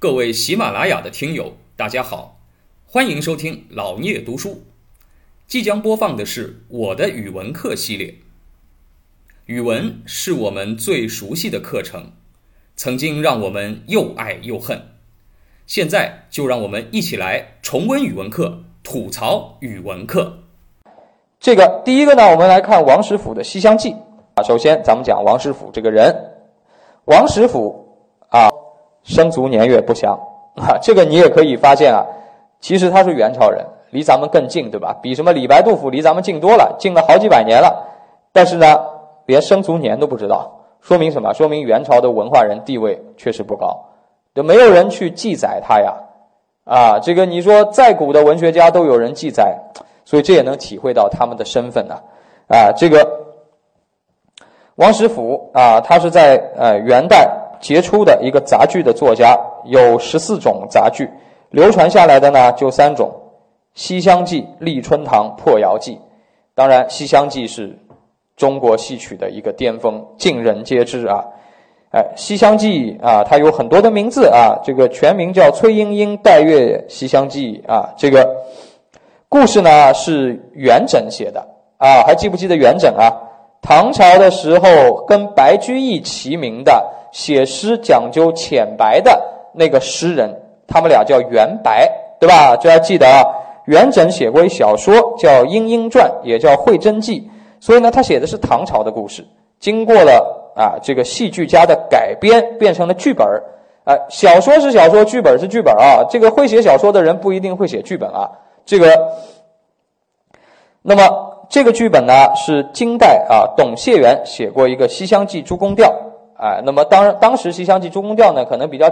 各位喜马拉雅的听友，大家好，欢迎收听老聂读书。即将播放的是我的语文课系列。语文是我们最熟悉的课程，曾经让我们又爱又恨。现在就让我们一起来重温语文课，吐槽语文课。这个第一个呢，我们来看王实甫的《西厢记》啊。首先，咱们讲王实甫这个人。王实甫啊，生卒年月不详啊。这个你也可以发现啊，其实他是元朝人，离咱们更近，对吧？比什么李白、杜甫离咱们近多了，近了好几百年了。但是呢，连生卒年都不知道，说明什么？说明元朝的文化人地位确实不高，就没有人去记载他呀。啊，这个你说再古的文学家都有人记载，所以这也能体会到他们的身份呢。啊，这个。王实甫啊，他是在呃元代杰出的一个杂剧的作家，有十四种杂剧，流传下来的呢就三种，《西厢记》《立春堂》《破窑记》。当然，《西厢记》是中国戏曲的一个巅峰，尽人皆知啊。哎，《西厢记》啊，它有很多的名字啊，这个全名叫《崔莺莺代月西厢记》啊。这个故事呢是元稹写的啊，还记不记得元稹啊？唐朝的时候，跟白居易齐名的写诗讲究浅白的那个诗人，他们俩叫元白，对吧？就要记得啊，元稹写过一小说叫《莺莺传》，也叫《会真记》，所以呢，他写的是唐朝的故事，经过了啊这个戏剧家的改编，变成了剧本儿。啊，小说是小说，剧本是剧本啊。这个会写小说的人不一定会写剧本啊。这个，那么。这个剧本呢是金代啊，董解元写过一个《西厢记·诸宫调》啊。那么当当时《西厢记·诸宫调》呢可能比较，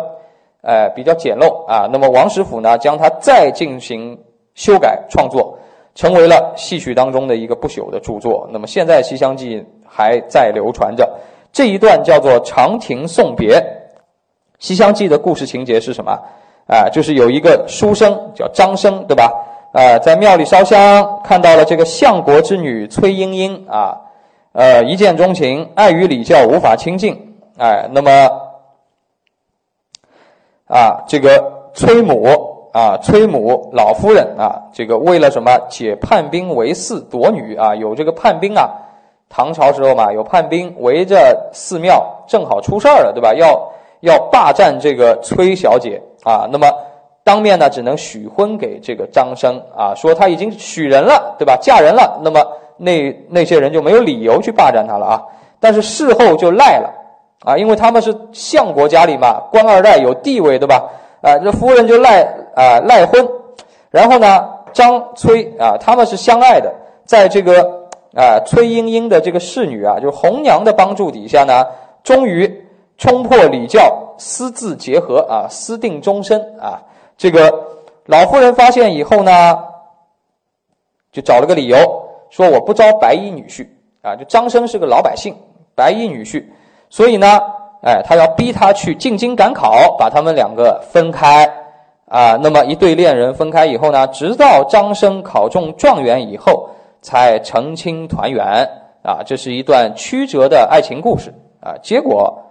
呃比较简陋啊。那么王实甫呢将它再进行修改创作，成为了戏曲当中的一个不朽的著作。那么现在《西厢记》还在流传着。这一段叫做长亭送别，《西厢记》的故事情节是什么？啊，就是有一个书生叫张生，对吧？呃，在庙里烧香，看到了这个相国之女崔莺莺啊，呃，一见钟情，碍于礼教无法亲近，哎，那么啊，这个崔母啊，崔母老夫人啊，这个为了什么解叛兵围寺夺女啊？有这个叛兵啊，唐朝时候嘛，有叛兵围着寺庙，正好出事儿了，对吧？要要霸占这个崔小姐啊，那么。当面呢，只能许婚给这个张生啊，说他已经许人了，对吧？嫁人了，那么那那些人就没有理由去霸占他了啊。但是事后就赖了啊，因为他们是相国家里嘛，官二代有地位，对吧？啊，这夫人就赖啊赖婚，然后呢，张崔啊，他们是相爱的，在这个啊崔莺莺的这个侍女啊，就是红娘的帮助底下呢，终于冲破礼教，私自结合啊，私定终身啊。这个老夫人发现以后呢，就找了个理由，说我不招白衣女婿啊。就张生是个老百姓，白衣女婿，所以呢，哎，他要逼他去进京赶考，把他们两个分开啊。那么一对恋人分开以后呢，直到张生考中状元以后，才成亲团圆啊。这是一段曲折的爱情故事啊。结果。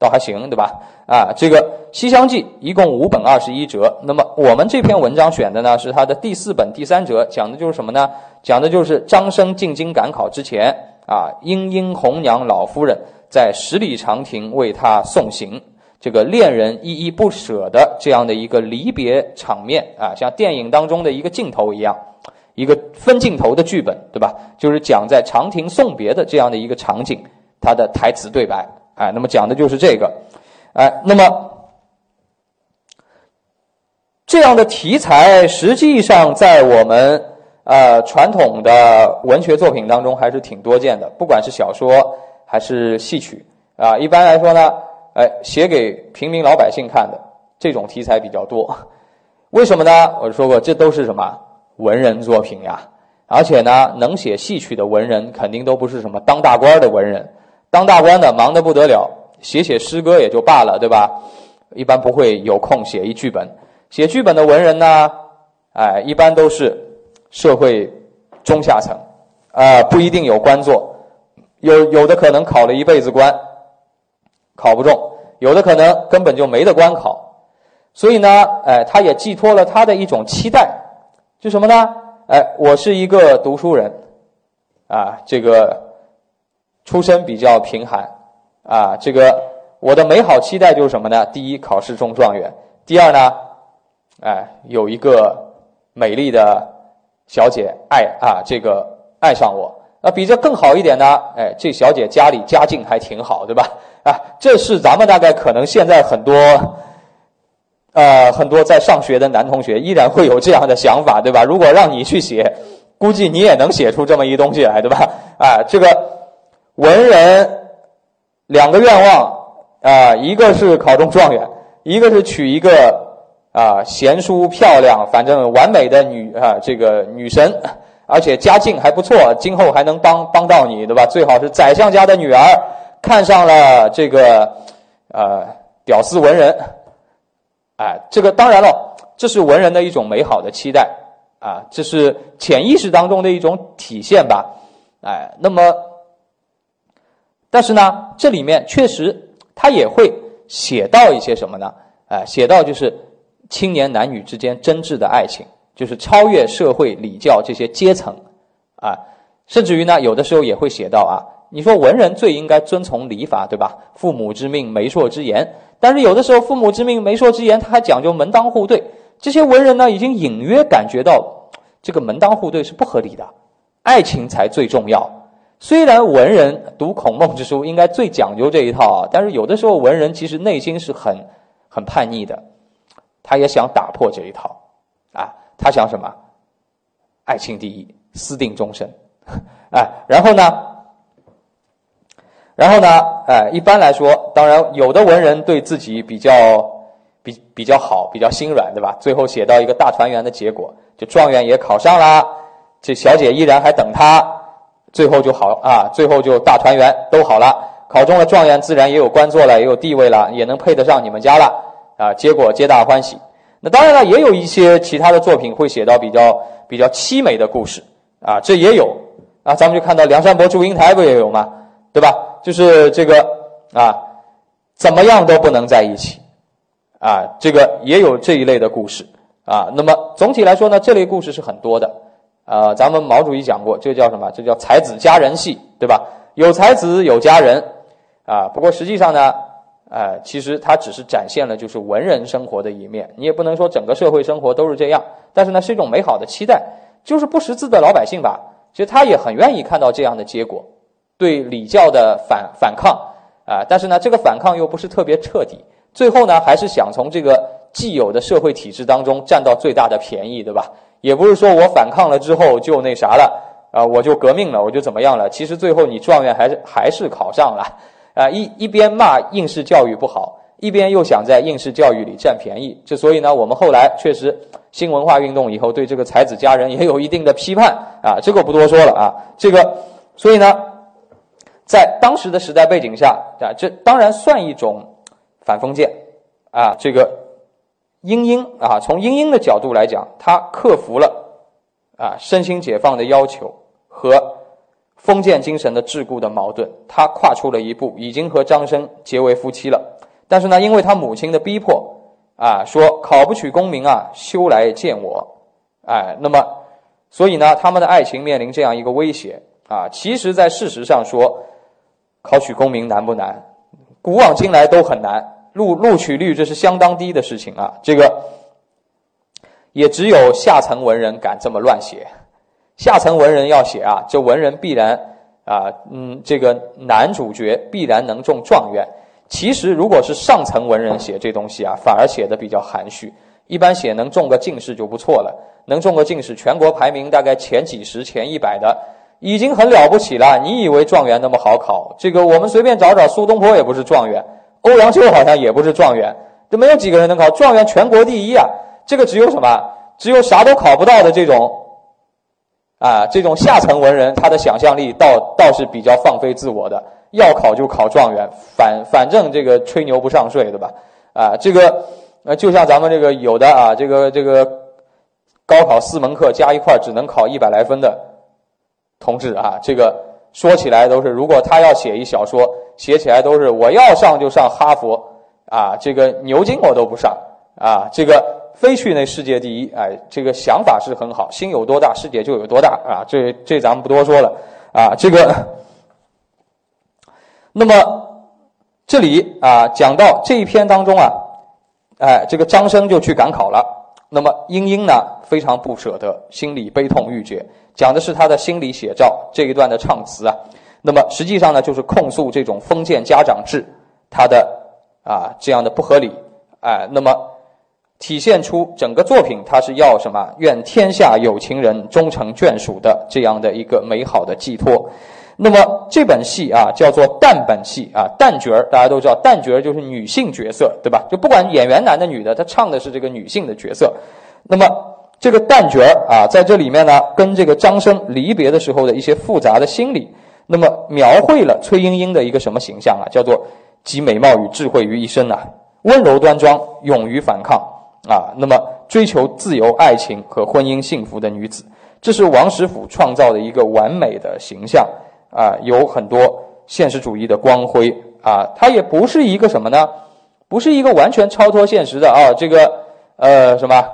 倒还行，对吧？啊，这个《西厢记》一共五本二十一折。那么我们这篇文章选的呢是它的第四本第三折，讲的就是什么呢？讲的就是张生进京赶考之前啊，莺莺红娘老夫人在十里长亭为他送行，这个恋人依依不舍的这样的一个离别场面啊，像电影当中的一个镜头一样，一个分镜头的剧本，对吧？就是讲在长亭送别的这样的一个场景，它的台词对白。哎，那么讲的就是这个，哎，那么这样的题材实际上在我们呃传统的文学作品当中还是挺多见的，不管是小说还是戏曲啊。一般来说呢，哎，写给平民老百姓看的这种题材比较多。为什么呢？我说过，这都是什么文人作品呀？而且呢，能写戏曲的文人肯定都不是什么当大官的文人。当大官的忙得不得了，写写诗歌也就罢了，对吧？一般不会有空写一剧本。写剧本的文人呢，哎，一般都是社会中下层，啊，不一定有官做，有有的可能考了一辈子官，考不中；有的可能根本就没得官考。所以呢，哎，他也寄托了他的一种期待，就什么呢？哎，我是一个读书人，啊，这个出身比较贫寒，啊，这个我的美好期待就是什么呢？第一，考试中状元；第二呢，哎，有一个美丽的小姐爱啊，这个爱上我。啊，比这更好一点呢，哎，这小姐家里家境还挺好，对吧？啊，这是咱们大概可能现在很多，呃，很多在上学的男同学依然会有这样的想法，对吧？如果让你去写，估计你也能写出这么一东西来，对吧？啊，这个文人两个愿望啊，一个是考中状元，一个是娶一个啊贤淑漂亮，反正完美的女啊这个女神。而且家境还不错，今后还能帮帮到你，对吧？最好是宰相家的女儿，看上了这个呃屌丝文人，哎，这个当然了，这是文人的一种美好的期待啊，这是潜意识当中的一种体现吧，哎，那么，但是呢，这里面确实他也会写到一些什么呢？哎，写到就是青年男女之间真挚的爱情。就是超越社会礼教这些阶层，啊，甚至于呢，有的时候也会写到啊，你说文人最应该遵从礼法，对吧？父母之命，媒妁之言。但是有的时候，父母之命，媒妁之言，他还讲究门当户对。这些文人呢，已经隐约感觉到这个门当户对是不合理的，爱情才最重要。虽然文人读孔孟之书应该最讲究这一套啊，但是有的时候文人其实内心是很很叛逆的，他也想打破这一套，他想什么？爱情第一，私定终身，哎，然后呢？然后呢？哎，一般来说，当然有的文人对自己比较比比较好，比较心软，对吧？最后写到一个大团圆的结果，就状元也考上了，这小姐依然还等他，最后就好啊，最后就大团圆都好了，考中了状元，自然也有官做了，也有地位了，也能配得上你们家了啊，结果皆大欢喜。那当然了，也有一些其他的作品会写到比较比较凄美的故事啊，这也有啊。咱们就看到梁山伯祝英台不也有吗？对吧？就是这个啊，怎么样都不能在一起啊，这个也有这一类的故事啊。那么总体来说呢，这类故事是很多的啊。咱们毛主席讲过，这叫什么？这叫才子佳人戏，对吧？有才子有佳人啊。不过实际上呢。哎，其实它只是展现了就是文人生活的一面，你也不能说整个社会生活都是这样。但是呢，是一种美好的期待，就是不识字的老百姓吧，其实他也很愿意看到这样的结果，对礼教的反反抗啊。但是呢，这个反抗又不是特别彻底，最后呢，还是想从这个既有的社会体制当中占到最大的便宜，对吧？也不是说我反抗了之后就那啥了啊，我就革命了，我就怎么样了？其实最后你状元还是还是考上了。啊，一一边骂应试教育不好，一边又想在应试教育里占便宜，这所以呢，我们后来确实新文化运动以后，对这个才子佳人也有一定的批判啊，这个不多说了啊，这个，所以呢，在当时的时代背景下啊，这当然算一种反封建啊，这个英英啊，从英英的角度来讲，他克服了啊身心解放的要求和。封建精神的桎梏的矛盾，他跨出了一步，已经和张生结为夫妻了。但是呢，因为他母亲的逼迫，啊，说考不取功名啊，休来见我，哎，那么，所以呢，他们的爱情面临这样一个威胁啊。其实，在事实上说，考取功名难不难？古往今来都很难，录录取率这是相当低的事情啊。这个，也只有下层文人敢这么乱写。下层文人要写啊，这文人必然啊，嗯，这个男主角必然能中状元。其实，如果是上层文人写这东西啊，反而写的比较含蓄。一般写能中个进士就不错了，能中个进士，全国排名大概前几十、前一百的，已经很了不起了。你以为状元那么好考？这个我们随便找找，苏东坡也不是状元，欧阳修好像也不是状元，这没有几个人能考状元，全国第一啊。这个只有什么？只有啥都考不到的这种。啊，这种下层文人，他的想象力倒倒是比较放飞自我的，要考就考状元，反反正这个吹牛不上税，对吧？啊，这个呃，就像咱们这个有的啊，这个这个高考四门课加一块只能考一百来分的同志啊，这个说起来都是，如果他要写一小说，写起来都是我要上就上哈佛啊，这个牛津我都不上啊，这个非去那世界第一，哎，这个想法是很好，心有多大，世界就有多大啊，这这咱们不多说了啊，这个，那么这里啊讲到这一篇当中啊，哎，这个张生就去赶考了，那么英英呢非常不舍得，心里悲痛欲绝，讲的是他的心理写照这一段的唱词啊。那么实际上呢，就是控诉这种封建家长制，它的啊这样的不合理，哎，那么体现出整个作品它是要什么？愿天下有情人终成眷属的这样的一个美好的寄托。那么这本戏啊叫做旦本戏啊，旦角儿大家都知道，旦角儿就是女性角色，对吧？就不管演员男的女的，他唱的是这个女性的角色。那么这个旦角儿啊，在这里面呢，跟这个张生离别的时候的一些复杂的心理。那么描绘了崔莺莺的一个什么形象啊？叫做集美貌与智慧于一身啊，温柔端庄，勇于反抗啊。那么追求自由、爱情和婚姻幸福的女子，这是王实甫创造的一个完美的形象啊，有很多现实主义的光辉啊。她也不是一个什么呢？不是一个完全超脱现实的啊。这个呃什么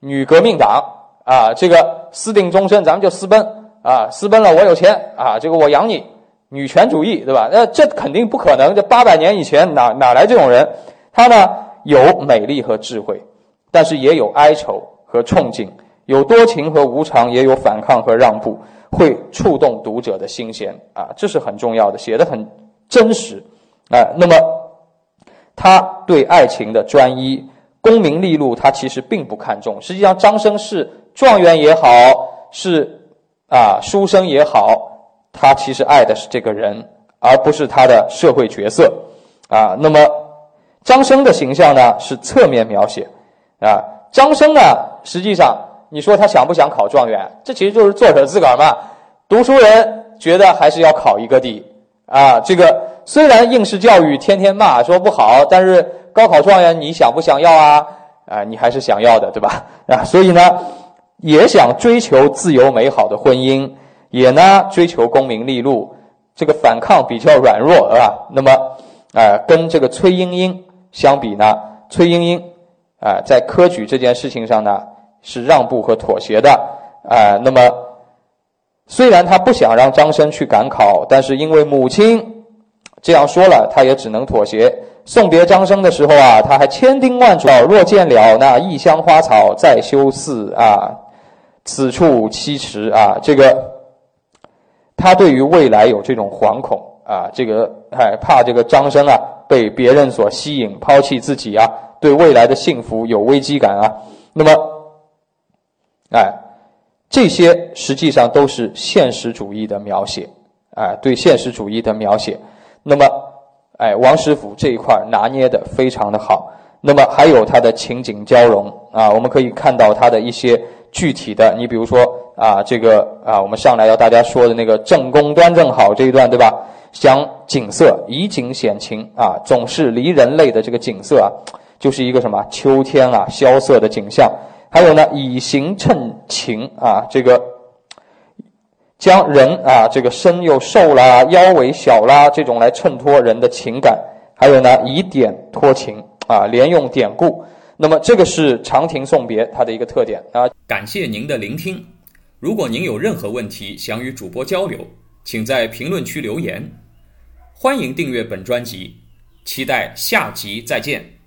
女革命党啊，这个私定终身，咱们就私奔。啊，私奔了，我有钱啊，这个我养你，女权主义，对吧？那这肯定不可能。这八百年以前哪哪来这种人？她呢有美丽和智慧，但是也有哀愁和憧憬，有多情和无常，也有反抗和让步，会触动读者的心弦啊，这是很重要的，写的很真实啊。那么他对爱情的专一，功名利禄他其实并不看重。实际上，张生是状元也好，是。啊，书生也好，他其实爱的是这个人，而不是他的社会角色。啊，那么张生的形象呢是侧面描写。啊，张生呢，实际上你说他想不想考状元？这其实就是作者自个儿嘛。读书人觉得还是要考一个的。啊，这个虽然应试教育天天骂说不好，但是高考状元你想不想要啊？啊，你还是想要的，对吧？啊，所以呢。也想追求自由美好的婚姻，也呢追求功名利禄，这个反抗比较软弱，是吧？那么，啊，跟这个崔莺莺相比呢，崔莺莺啊，在科举这件事情上呢是让步和妥协的，啊，那么虽然他不想让张生去赶考，但是因为母亲这样说了，他也只能妥协。送别张生的时候啊，他还千叮万嘱：若见了那异乡花草，再修寺啊。此处栖池啊，这个他对于未来有这种惶恐啊，这个害怕这个张生啊被别人所吸引，抛弃自己啊，对未来的幸福有危机感啊。那么，哎，这些实际上都是现实主义的描写，哎，对现实主义的描写。那么，哎，王师傅这一块拿捏的非常的好。那么还有他的情景交融啊，我们可以看到他的一些。具体的，你比如说啊，这个啊，我们上来要大家说的那个正宫端正好这一段，对吧？讲景色，以景显情啊，总是离人类的这个景色啊，就是一个什么秋天啊，萧瑟的景象。还有呢，以形衬情啊，这个将人啊，这个身又瘦啦，腰围小啦，这种来衬托人的情感。还有呢，以点托情啊，连用典故。那么这个是长亭送别它的一个特点啊。感谢您的聆听。如果您有任何问题想与主播交流，请在评论区留言。欢迎订阅本专辑，期待下集再见。